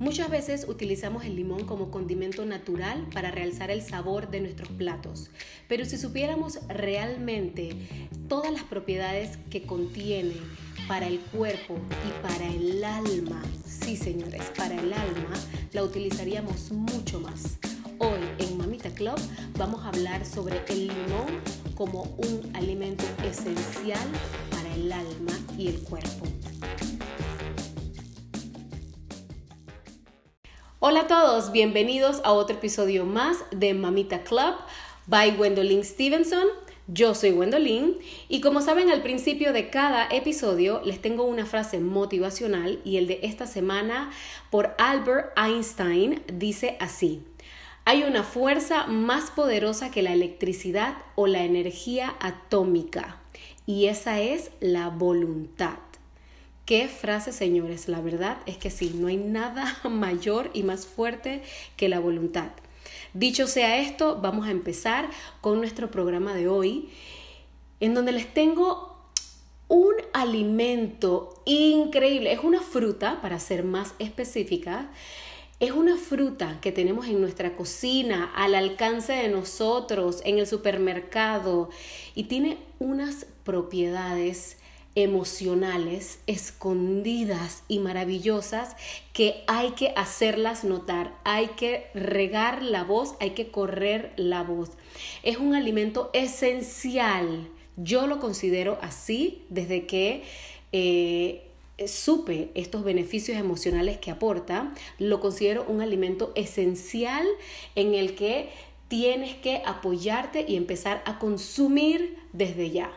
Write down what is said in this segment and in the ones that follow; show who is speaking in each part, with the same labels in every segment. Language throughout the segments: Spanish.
Speaker 1: Muchas veces utilizamos el limón como condimento natural para realzar el sabor de nuestros platos, pero si supiéramos realmente todas las propiedades que contiene para el cuerpo y para el alma, sí señores, para el alma, la utilizaríamos mucho más. Hoy en Mamita Club vamos a hablar sobre el limón como un alimento esencial para el alma y el cuerpo. Hola a todos, bienvenidos a otro episodio más de Mamita Club by Gwendolyn Stevenson. Yo soy Gwendolyn y como saben al principio de cada episodio les tengo una frase motivacional y el de esta semana por Albert Einstein dice así. Hay una fuerza más poderosa que la electricidad o la energía atómica y esa es la voluntad. Qué frase, señores. La verdad es que sí, no hay nada mayor y más fuerte que la voluntad. Dicho sea esto, vamos a empezar con nuestro programa de hoy, en donde les tengo un alimento increíble. Es una fruta, para ser más específica, es una fruta que tenemos en nuestra cocina, al alcance de nosotros, en el supermercado, y tiene unas propiedades emocionales escondidas y maravillosas que hay que hacerlas notar, hay que regar la voz, hay que correr la voz. Es un alimento esencial, yo lo considero así desde que eh, supe estos beneficios emocionales que aporta, lo considero un alimento esencial en el que tienes que apoyarte y empezar a consumir desde ya.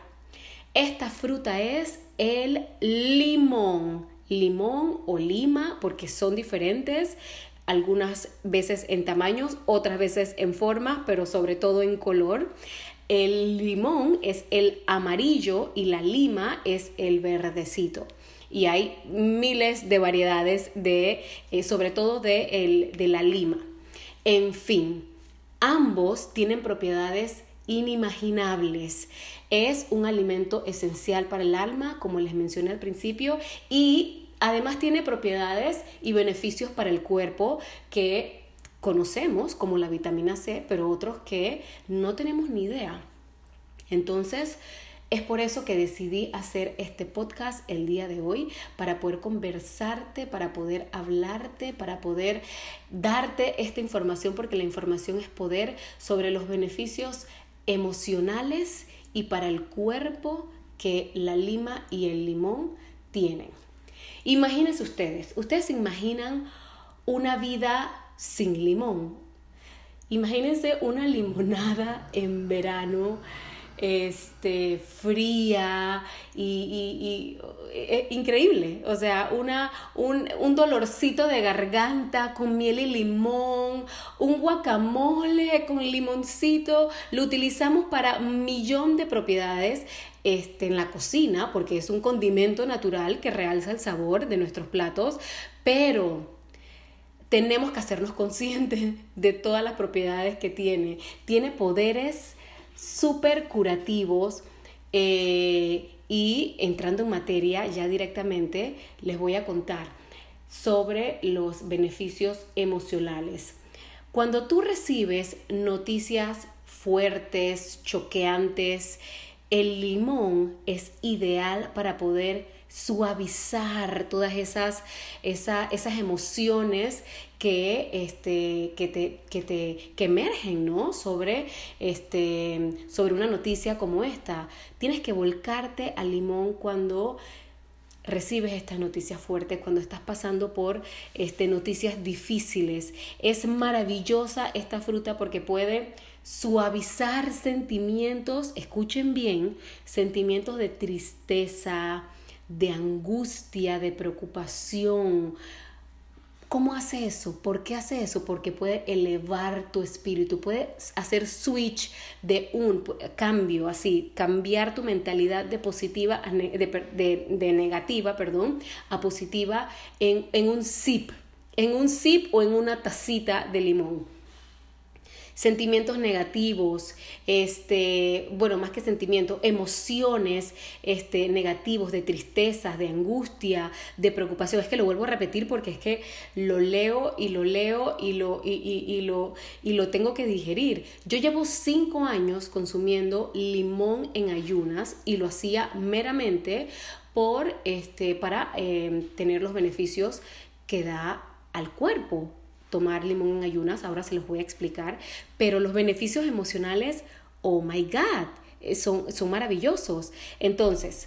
Speaker 1: Esta fruta es el limón. Limón o lima, porque son diferentes, algunas veces en tamaños, otras veces en forma, pero sobre todo en color. El limón es el amarillo y la lima es el verdecito. Y hay miles de variedades de, eh, sobre todo de, de la lima. En fin, ambos tienen propiedades inimaginables. Es un alimento esencial para el alma, como les mencioné al principio, y además tiene propiedades y beneficios para el cuerpo que conocemos, como la vitamina C, pero otros que no tenemos ni idea. Entonces, es por eso que decidí hacer este podcast el día de hoy, para poder conversarte, para poder hablarte, para poder darte esta información, porque la información es poder sobre los beneficios emocionales y para el cuerpo que la lima y el limón tienen. Imagínense ustedes, ustedes se imaginan una vida sin limón. Imagínense una limonada en verano este, fría y, eh, increíble. O sea, una, un, un, dolorcito de garganta con miel y limón, un guacamole con limoncito. Lo utilizamos para un millón de propiedades este, en la cocina porque es un condimento natural que realza el sabor de nuestros platos, pero tenemos que hacernos conscientes de todas las propiedades que tiene. Tiene poderes súper curativos. Eh, y entrando en materia ya directamente, les voy a contar sobre los beneficios emocionales. Cuando tú recibes noticias fuertes, choqueantes, el limón es ideal para poder suavizar todas esas, esas emociones que, este, que, te, que, te, que emergen ¿no? sobre, este, sobre una noticia como esta. Tienes que volcarte al limón cuando recibes estas noticias fuertes, cuando estás pasando por este, noticias difíciles. Es maravillosa esta fruta porque puede suavizar sentimientos, escuchen bien, sentimientos de tristeza, de angustia, de preocupación. ¿Cómo hace eso? ¿Por qué hace eso? Porque puede elevar tu espíritu, puede hacer switch de un cambio, así, cambiar tu mentalidad de positiva a de, negativa, perdón, a positiva en, en un sip, en un sip o en una tacita de limón. Sentimientos negativos, este, bueno, más que sentimientos, emociones este, negativos, de tristeza, de angustia, de preocupación. Es que lo vuelvo a repetir porque es que lo leo y lo leo y lo, y, y, lo, y lo tengo que digerir. Yo llevo cinco años consumiendo limón en ayunas y lo hacía meramente por, este, para eh, tener los beneficios que da al cuerpo tomar limón en ayunas, ahora se los voy a explicar, pero los beneficios emocionales, oh my God, eh, son, son maravillosos. Entonces,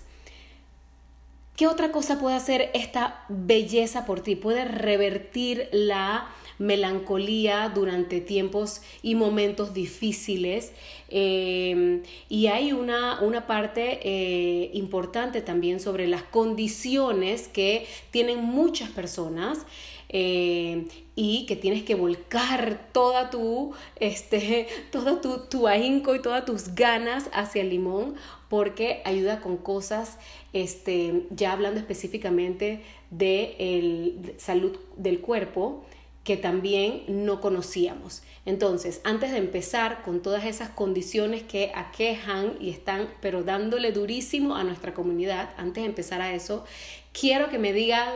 Speaker 1: ¿qué otra cosa puede hacer esta belleza por ti? Puede revertir la melancolía durante tiempos y momentos difíciles. Em, y hay una, una parte eh, importante también sobre las condiciones que tienen muchas personas eh, y que tienes que volcar toda tu, este, todo tu, tu ahínco y todas tus ganas hacia el limón porque ayuda con cosas, este, ya hablando específicamente de el, salud del cuerpo, que también no conocíamos. Entonces, antes de empezar con todas esas condiciones que aquejan y están, pero dándole durísimo a nuestra comunidad, antes de empezar a eso, quiero que me digan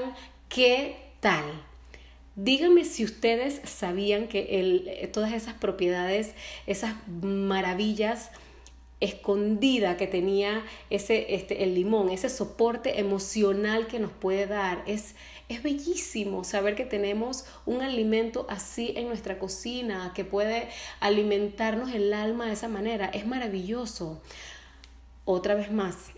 Speaker 1: qué tal Díganme si ustedes sabían que el, todas esas propiedades, esas maravillas escondidas que tenía ese, este, el limón, ese soporte emocional que nos puede dar. Es, es bellísimo saber que tenemos un alimento así en nuestra cocina, que puede alimentarnos el alma de esa manera. Es maravilloso. Otra vez más,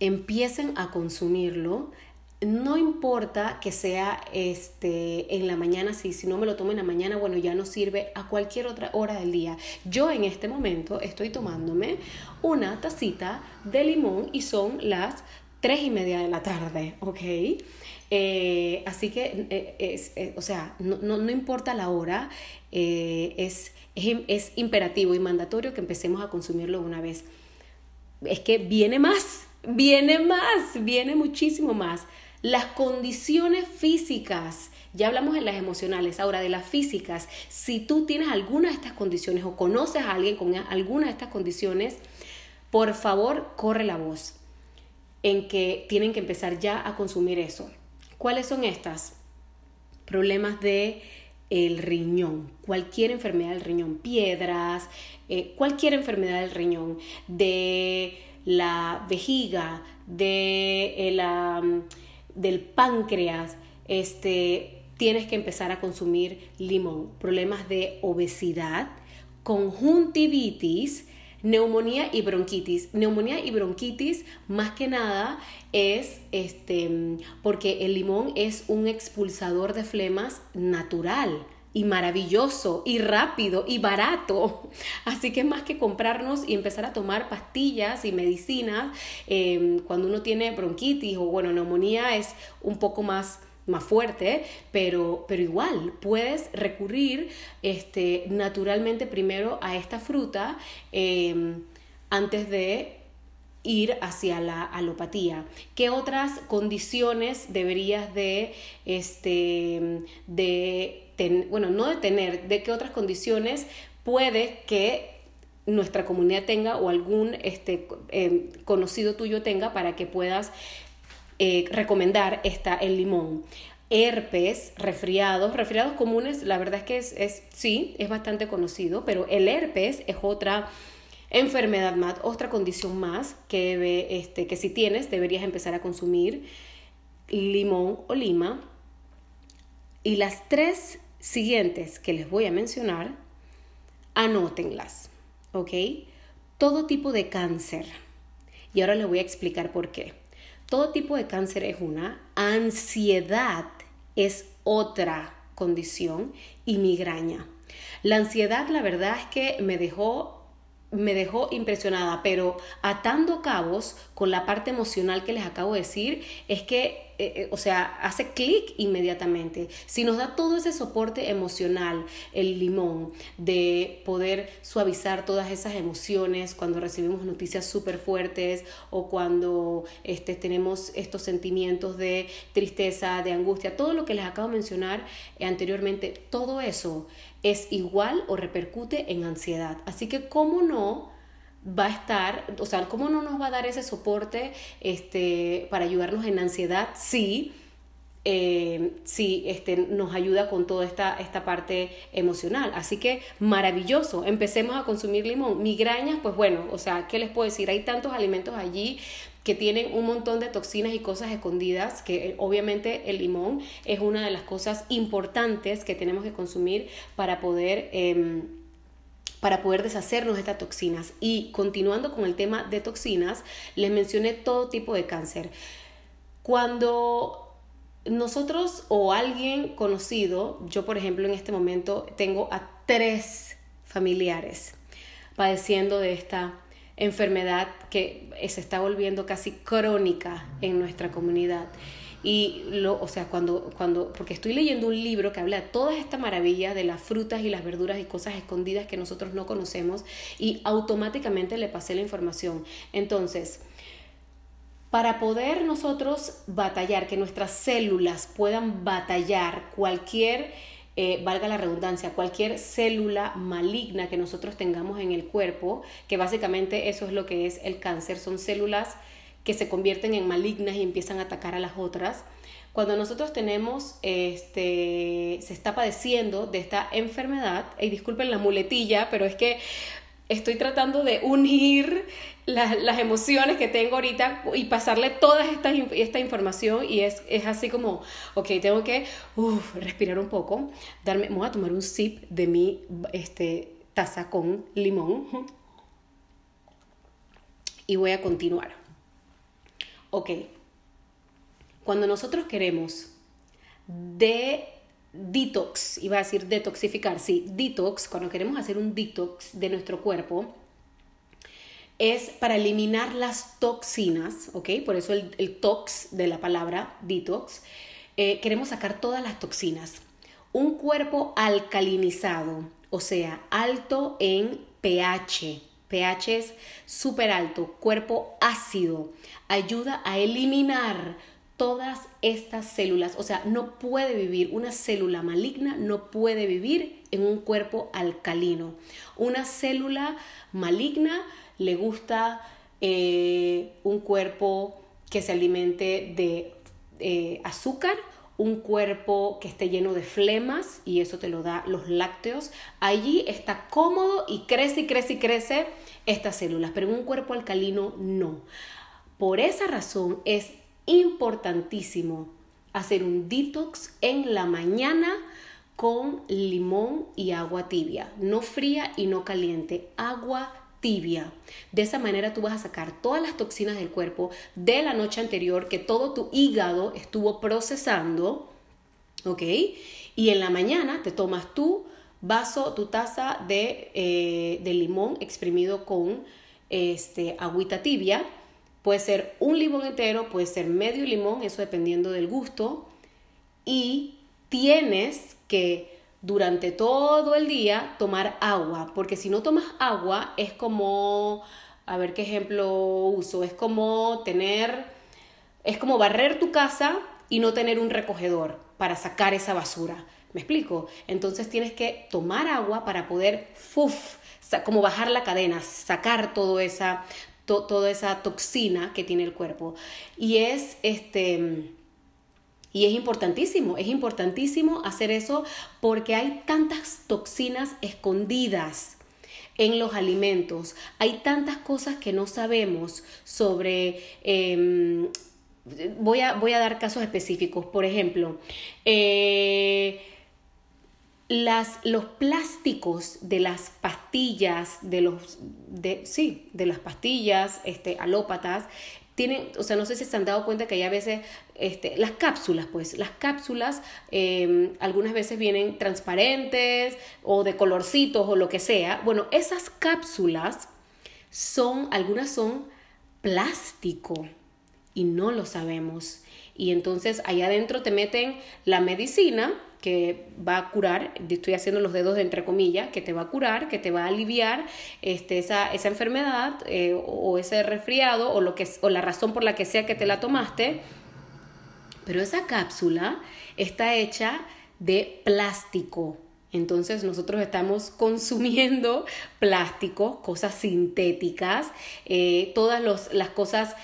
Speaker 1: empiecen a consumirlo no importa que sea este, en la mañana, si, no me lo tomo en la mañana, bueno, ya no sirve a cualquier otra hora del día. Yo en este momento estoy tomándome una tacita de limón y son las tres y media de la tarde, ¿ok? Eh, así que, eh, es, eh, o sea, no, no, importa la hora, es, es, es imperativo y mandatorio que empecemos a consumirlo una vez. Es que viene más, viene más, viene muchísimo más. Las condiciones físicas, ya hablamos de las emocionales, ahora de las físicas, si tú tienes alguna de estas condiciones o conoces a alguien con alguna de estas condiciones, por favor, corre la voz en que tienen que empezar ya a consumir eso. ¿Cuáles son estas? Problemas de el riñón, cualquier enfermedad del riñón, piedras, eh, cualquier enfermedad del riñón, de la vejiga, de eh, la del páncreas, este, tienes que empezar a consumir limón. Problemas de obesidad, conjuntivitis, neumonía y bronquitis. Neumonía y bronquitis más que nada es este porque el limón es un expulsador de flemas natural y maravilloso y rápido y barato. Así que más que comprarnos y empezar a tomar pastillas y medicinas em, cuando uno tiene bronquitis o bueno, neumonía es un poco más más fuerte, pero, pero igual puedes recurrir este, naturalmente primero a esta fruta em, antes de ir hacia la alopatía. ¿Qué otras condiciones deberías de, este, de bueno, no de tener, de qué otras condiciones puede que nuestra comunidad tenga o algún este, em, conocido tuyo tenga para que puedas eh, recomendar esta, el limón. Herpes, resfriados, resfriados comunes, la verdad es que es, es, sí, es bastante conocido, pero el herpes es otra enfermedad más, otra condición más que, este, que si tienes deberías empezar a consumir limón o lima. Y las tres siguientes que les voy a mencionar, anótenlas, ¿ok? Todo tipo de cáncer. Y ahora les voy a explicar por qué. Todo tipo de cáncer es una, ansiedad es otra condición y migraña. La ansiedad, la verdad es que me dejó me dejó impresionada, pero atando cabos con la parte emocional que les acabo de decir, es que eh, eh, o sea, hace clic inmediatamente. Si nos da todo ese soporte emocional, el limón, de poder suavizar todas esas emociones cuando recibimos noticias súper fuertes o cuando este, tenemos estos sentimientos de tristeza, de angustia, todo lo que les acabo de mencionar anteriormente, todo eso es igual o repercute en ansiedad. Así que, ¿cómo no? va a estar, o sea, ¿cómo no nos va a dar ese soporte este, para ayudarnos en ansiedad? Sí, eh, sí, este, nos ayuda con toda esta, esta parte emocional. Así que maravilloso, empecemos a consumir limón. Migrañas, pues bueno, o sea, ¿qué les puedo decir? Hay tantos alimentos allí que tienen un montón de toxinas y cosas escondidas, que eh, obviamente el limón es una de las cosas importantes que tenemos que consumir para poder... Em, para poder deshacernos de estas toxinas. Y continuando con el tema de toxinas, les mencioné todo tipo de cáncer. Cuando nosotros o alguien conocido, yo por ejemplo en este momento tengo a tres familiares padeciendo de esta enfermedad que se está volviendo casi crónica en nuestra comunidad. Y lo, o sea, cuando, cuando, porque estoy leyendo un libro que habla de toda esta maravilla de las frutas y las verduras y cosas escondidas que nosotros no conocemos y automáticamente le pasé la información. Entonces, para poder nosotros batallar, que nuestras células puedan batallar cualquier, eh, valga la redundancia, cualquier célula maligna que nosotros tengamos en el cuerpo, que básicamente eso es lo que es el cáncer, son células que se convierten en malignas y empiezan a atacar a las otras. Cuando nosotros tenemos, este, se está padeciendo de esta enfermedad, y disculpen la muletilla, pero es que estoy tratando de unir las, emociones que tengo ahorita y pasarle toda esta, esta información y es, es, así como, ok, tengo que respirar un poco, darme, voy a tomar un sip de mi este, taza con limón y voy a continuar. Ok, cuando nosotros queremos de detox, iba a decir detoxificar, sí, detox, cuando queremos hacer un detox de nuestro cuerpo, es para eliminar las toxinas, ¿ok? Por eso el, tox de la palabra detox. Eh, queremos sacar todas las toxinas. Un cuerpo alcalinizado, o sea, alto en pH, pH es súper alto, cuerpo ácido, ayuda a eliminar todas estas células. O sea, no puede vivir, una célula maligna no puede vivir en un cuerpo alcalino. Una célula maligna le gusta eh, un cuerpo que se alimente de eh, azúcar un cuerpo que esté lleno de flemas y eso te lo da los lácteos, allí está cómodo y crece y crece y crece estas células, pero en un cuerpo alcalino no. Por esa razón es importantísimo hacer un detox en la mañana con limón y agua tibia, no fría y no caliente, agua tibia. De esa manera tú vas a sacar todas las toxinas del cuerpo de la noche anterior que todo tu hígado estuvo procesando, ¿ok? Y en la mañana te tomas tu vaso, tu taza de, eh, limón exprimido con este, agüita tibia. Puede ser un limón entero, puede ser medio limón, eso dependiendo del gusto. Y tienes que durante todo el día tomar agua, porque si no tomas agua es como, a ver qué ejemplo uso, es como tener, es como barrer tu casa y no tener un recogedor para sacar esa basura. ¿Me explico? Entonces tienes que tomar agua para poder, ¡fuf! como bajar la cadena, sacar todo esa, toda esa toxina que tiene el cuerpo. Y es este y es importantísimo, es importantísimo hacer eso porque hay tantas toxinas escondidas en los alimentos. Hay tantas cosas que no sabemos sobre... Em, voy, a, voy, a, dar casos específicos. Por ejemplo, eh, las, los plásticos de las pastillas, de los, de, sí, de las pastillas este, alópatas, tienen, o sea, no sé si se han dado cuenta que hay a veces, este, las cápsulas, pues, las cápsulas em, algunas veces vienen transparentes o de colorcitos o lo que sea. Bueno, esas cápsulas son, algunas son plástico y no lo sabemos. y entonces ahí adentro te meten la medicina que va a curar, estoy haciendo los dedos de entre comillas, que te va a curar, que te va a aliviar este, esa, esa enfermedad eh, o ese resfriado o, lo que, o la razón por la que sea que te la tomaste. Pero esa cápsula está hecha de plástico. Entonces nosotros estamos consumiendo plástico, cosas sintéticas, eh, todas las cosas,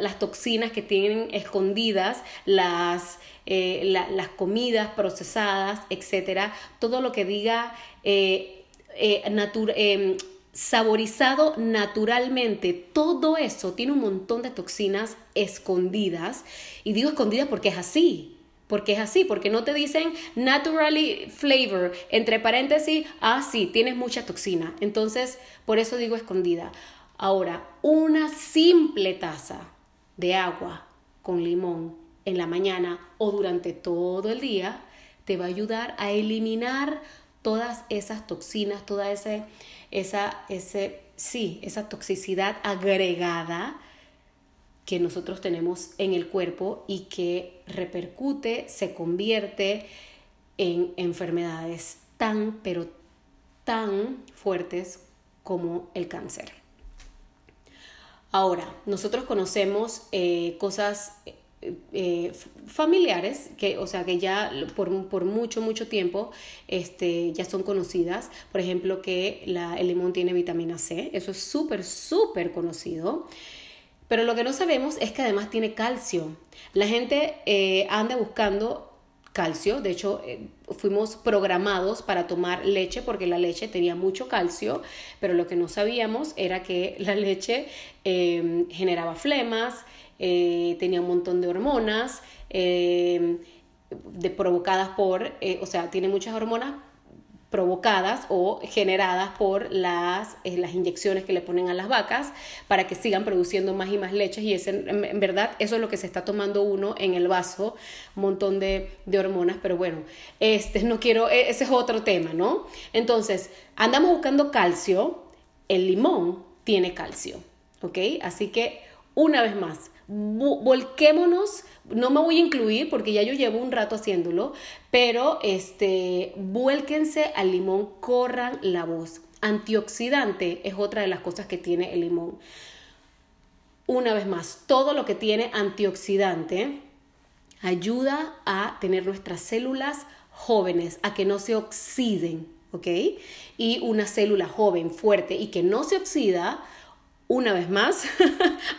Speaker 1: las toxinas que tienen escondidas, las, eh, las comidas procesadas, etcétera, todo lo que diga eh, em, saborizado naturalmente, todo eso tiene un montón de toxinas escondidas. Y digo escondidas porque es así, porque es así, porque no te dicen naturally flavor, entre paréntesis, ah, sí, tienes mucha toxina. Entonces, por eso digo escondida. Ahora, una simple taza de agua con limón en la mañana o durante todo el día te va a ayudar a eliminar todas esas toxinas, toda ese, esa, ese, sí, esa toxicidad agregada que nosotros tenemos en el cuerpo y que repercute, se convierte en enfermedades tan, pero tan fuertes como el cáncer. Ahora, nosotros conocemos eh, cosas eh, familiares, que, o sea, que ya por, por, mucho, mucho tiempo este, ya son conocidas. Por ejemplo, que el limón tiene vitamina C, eso es súper, súper conocido. Pero lo que no sabemos es que además tiene calcio. La gente eh, anda buscando calcio, de hecho eh, fuimos programados para tomar leche porque la leche tenía mucho calcio, pero lo que no sabíamos era que la leche em, generaba flemas, eh, tenía un montón de hormonas, em, de, provocadas por, o sea, tiene muchas hormonas provocadas o generadas por las, eh, las inyecciones que le ponen a las vacas para que sigan produciendo más y más leches y en, verdad eso es lo que se está tomando uno en el vaso, un montón de, de hormonas, pero bueno, este, no quiero, e, ese es otro tema, ¿no? Entonces, andamos buscando calcio, el limón tiene calcio, ¿ok? Así que, una vez más, volquémonos no me voy a incluir porque ya yo llevo un rato haciéndolo, pero este, vuélquense al limón, corran la voz. Antioxidante es otra de las cosas que tiene el limón. Una vez más, todo lo que tiene antioxidante ayuda a tener nuestras células jóvenes, a que no se oxiden, ¿ok? Y una célula joven, fuerte y que no se oxida, una vez más,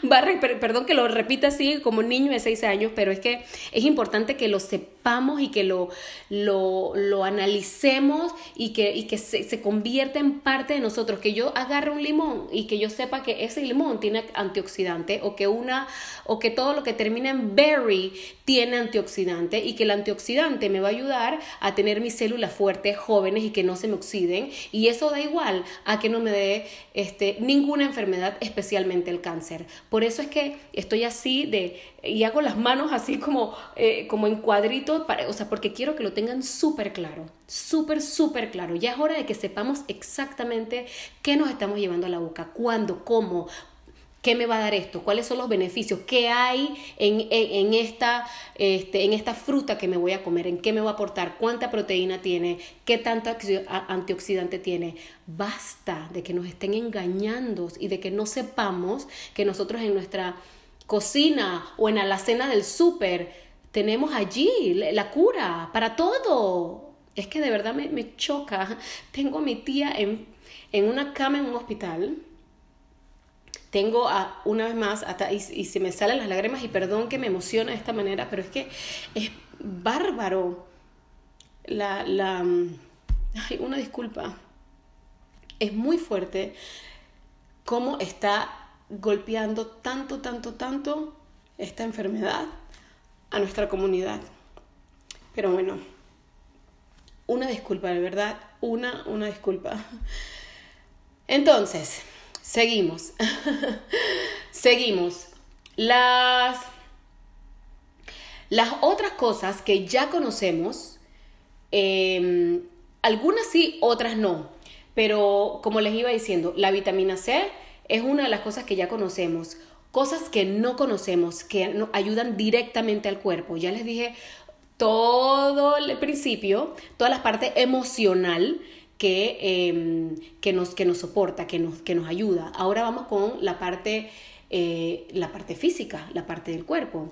Speaker 1: perdón que lo repita así como niño de seis años, pero es que es importante que lo sepamos y que lo, lo, analicemos y que, y que se, se, convierta en parte de nosotros, que yo agarre un limón y que yo sepa que ese limón tiene antioxidante o que, una, o que todo lo que termina en berry tiene antioxidante y que el antioxidante me va a ayudar a tener mis células fuertes, jóvenes y que no se me oxiden. Y eso da igual a que no me dé este, ninguna enfermedad especialmente el cáncer. Por eso es que estoy así de, y hago las manos así como, eh, como en cuadritos, para, o sea, porque quiero que lo tengan súper claro, súper, súper claro. Ya es hora de que sepamos exactamente qué nos estamos llevando a la boca, cuándo, cómo, ¿Qué me va a dar esto? ¿Cuáles son los beneficios? ¿Qué hay en, en, esta, este, en esta fruta que me voy a comer? ¿En qué me va a aportar? ¿Cuánta proteína tiene? ¿Qué tanto antioxidante tiene? Basta de que nos estén engañando y de que no sepamos que nosotros en nuestra cocina o en la alacena del súper tenemos allí la cura para todo. Es que de verdad me, me choca. Tengo a mi tía en, en una cama en un hospital tengo una vez más, y, se me salen las lágrimas y perdón que me emociona de esta manera, pero es que es bárbaro. La, la, ay, una disculpa. Es muy fuerte cómo está golpeando tanto, tanto, tanto esta enfermedad a nuestra comunidad. Pero bueno, una disculpa, de verdad, una, una disculpa. Entonces, Seguimos. Seguimos. Las, las otras cosas que ya conocemos, em, algunas sí, otras no. Pero como les iba diciendo, la vitamina C es una de las cosas que ya conocemos. cosas que no conocemos, que ayudan directamente al cuerpo. Ya les dije todo el principio, toda la parte emocional que, em, que, nos, que nos soporta, que nos, que nos ayuda. Ahora vamos con la parte, eh, la parte física, la parte del cuerpo.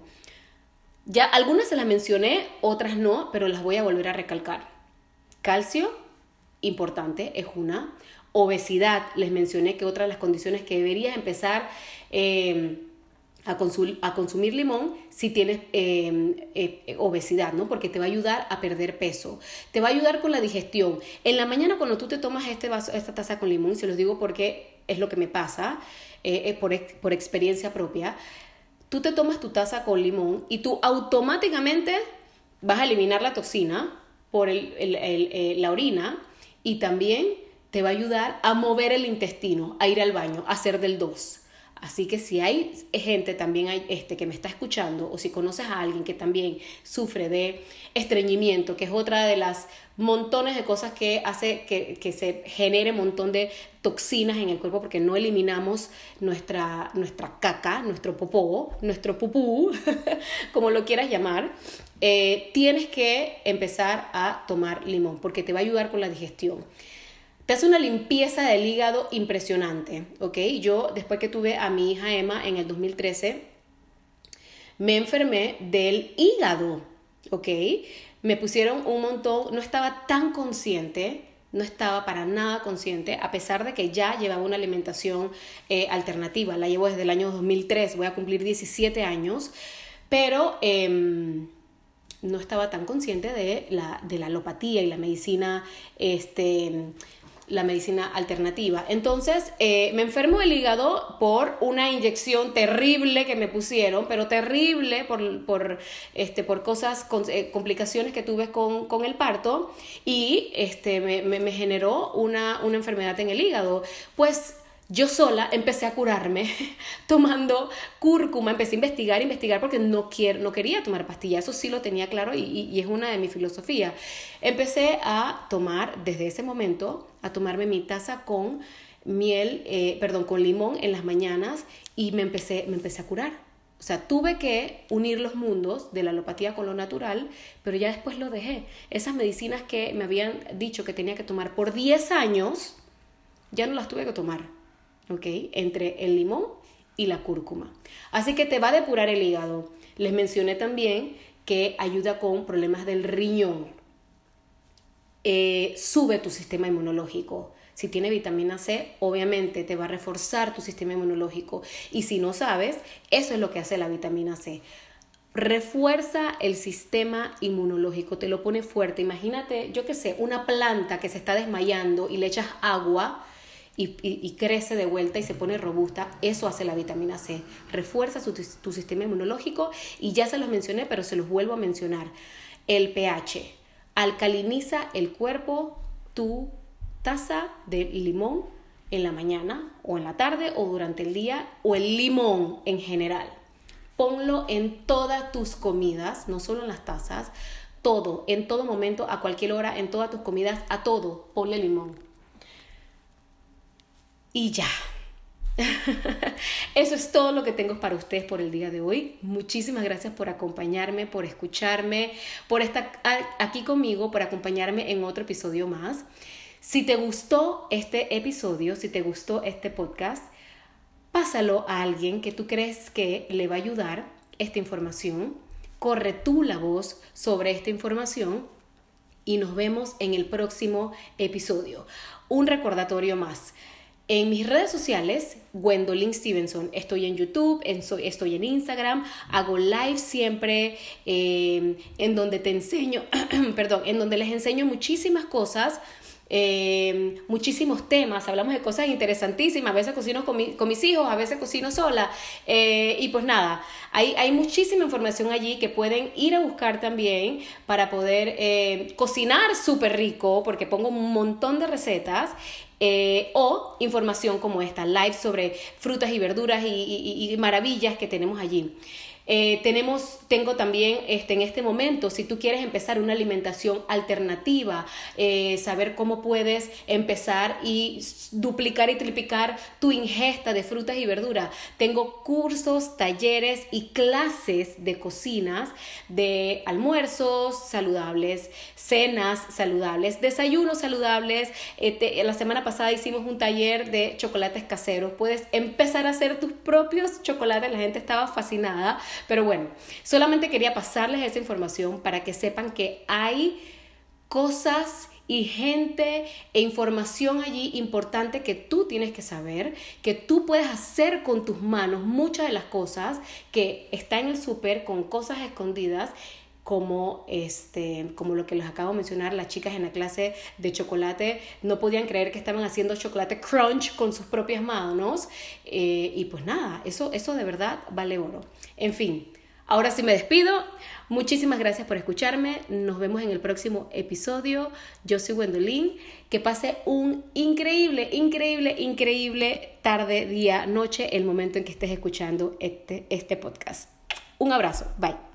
Speaker 1: Ya algunas se las mencioné, otras no, pero las voy a volver a recalcar. Calcio, importante, es una. Obesidad, les mencioné que otra de las condiciones que deberías empezar em, a, consumir limón si tienes em, eh, obesidad, ¿no? Porque te va a ayudar a perder peso. Te va a ayudar con la digestión. En la mañana cuando tú te tomas este vaso, esta taza con limón, se los digo porque es lo que me pasa, eh, eh, por, experiencia propia, tú te tomas tu taza con limón y tú automáticamente vas a eliminar la toxina por la orina y también te va a ayudar a mover el intestino, a ir al baño, a hacer del 2. Así que si hay gente también hay este que me está escuchando o si conoces a alguien que también sufre de estreñimiento, que es otra de las montones de cosas que hace que, que se genere un montón de toxinas en el cuerpo porque no eliminamos nuestra, nuestra caca, nuestro popó, nuestro pupú, como lo quieras llamar, eh, tienes que empezar a tomar limón porque te va a ayudar con la digestión te hace una limpieza del hígado impresionante, ¿ok? Yo, después que tuve a mi hija Emma en el 2013, me enfermé del hígado, ¿ok? Me pusieron un montón, no estaba tan consciente, no estaba para nada consciente, a pesar de que ya llevaba una alimentación eh, alternativa, la llevo desde el año 2003, voy a cumplir 17 años, pero... Em, no estaba tan consciente de la, de la alopatía y la medicina este, la medicina alternativa. Entonces, eh, me enfermo el hígado por una inyección terrible que me pusieron, pero terrible por, por, este, por cosas, eh, complicaciones que tuve con, con, el parto y este, me, me, generó una, una enfermedad en el hígado. Pues yo sola empecé a curarme tomando cúrcuma, empecé a investigar, investigar porque no, quiero, no quería tomar pastillas, eso sí lo tenía claro y, y, es una de mis filosofías. Empecé a tomar desde ese momento, a tomarme mi taza con miel, eh, perdón, con limón en las mañanas y me empecé, me empecé a curar. O sea, tuve que unir los mundos de la alopatía con lo natural, pero ya después lo dejé. Esas medicinas que me habían dicho que tenía que tomar por 10 años, ya no las tuve que tomar ¿ok? Entre el limón y la cúrcuma. Así que te va a depurar el hígado. Les mencioné también que ayuda con problemas del riñón. Eh, sube tu sistema inmunológico. Si tiene vitamina C, obviamente te va a reforzar tu sistema inmunológico. Y si no sabes, eso es lo que hace la vitamina C. Refuerza el sistema inmunológico, te lo pone fuerte. Imagínate, yo qué sé, una planta que se está desmayando y le echas agua y, crece de vuelta y se pone robusta, eso hace la vitamina C. Refuerza tu sistema inmunológico y ya se los mencioné, pero se los vuelvo a mencionar. El pH alcaliniza el cuerpo, tu taza de limón en la mañana o en la tarde o durante el día o el limón en general. Ponlo en todas tus comidas, no solo en las tazas, todo, en todo momento, a cualquier hora, en todas tus comidas, a todo, ponle limón. Y ya. Eso es todo lo que tengo para ustedes por el día de hoy. Muchísimas gracias por acompañarme, por escucharme, por estar aquí conmigo, por acompañarme en otro episodio más. Si te gustó este episodio, si te gustó este podcast, pásalo a alguien que tú crees que le va a ayudar esta información. Corre tú la voz sobre esta información y nos vemos en el próximo episodio. Un recordatorio más. En mis redes sociales, Gwendolyn Stevenson, estoy en YouTube, estoy en Instagram, hago live siempre, eh, en donde te enseño, perdón, en donde les enseño muchísimas cosas eh, muchísimos temas, hablamos de cosas interesantísimas, a veces cocino con, mis hijos, a veces cocino sola, eh, y pues nada, hay, hay, muchísima información allí que pueden ir a buscar también para poder eh, cocinar súper rico, porque pongo un montón de recetas. o información como esta, live sobre frutas y verduras y maravillas que tenemos allí. Eh, tenemos, tengo también este, en este momento, si tú quieres empezar una alimentación alternativa, eh, saber cómo puedes empezar y duplicar y triplicar tu ingesta de frutas y verduras. Tengo cursos, talleres y clases de cocinas, de almuerzos saludables, cenas saludables, desayunos saludables. Eh, la semana pasada hicimos un taller de chocolates caseros. Puedes empezar a hacer tus propios chocolates. La gente estaba fascinada pero bueno, solamente quería pasarles esa información para que sepan que hay cosas y gente e información allí importante que tú tienes que saber, que tú puedes hacer con tus manos muchas de las cosas que está en el súper con cosas escondidas como este como lo que les acabo de mencionar las chicas en la clase de chocolate no podían creer que estaban haciendo chocolate crunch con sus propias manos eh, y pues nada eso eso de verdad vale oro. En fin ahora sí me despido. Muchísimas gracias por escucharme. Nos vemos en el próximo episodio. Yo soy Gwendolyn. Que pase un increíble increíble increíble tarde día noche el momento en que estés escuchando este este podcast. Un abrazo. Bye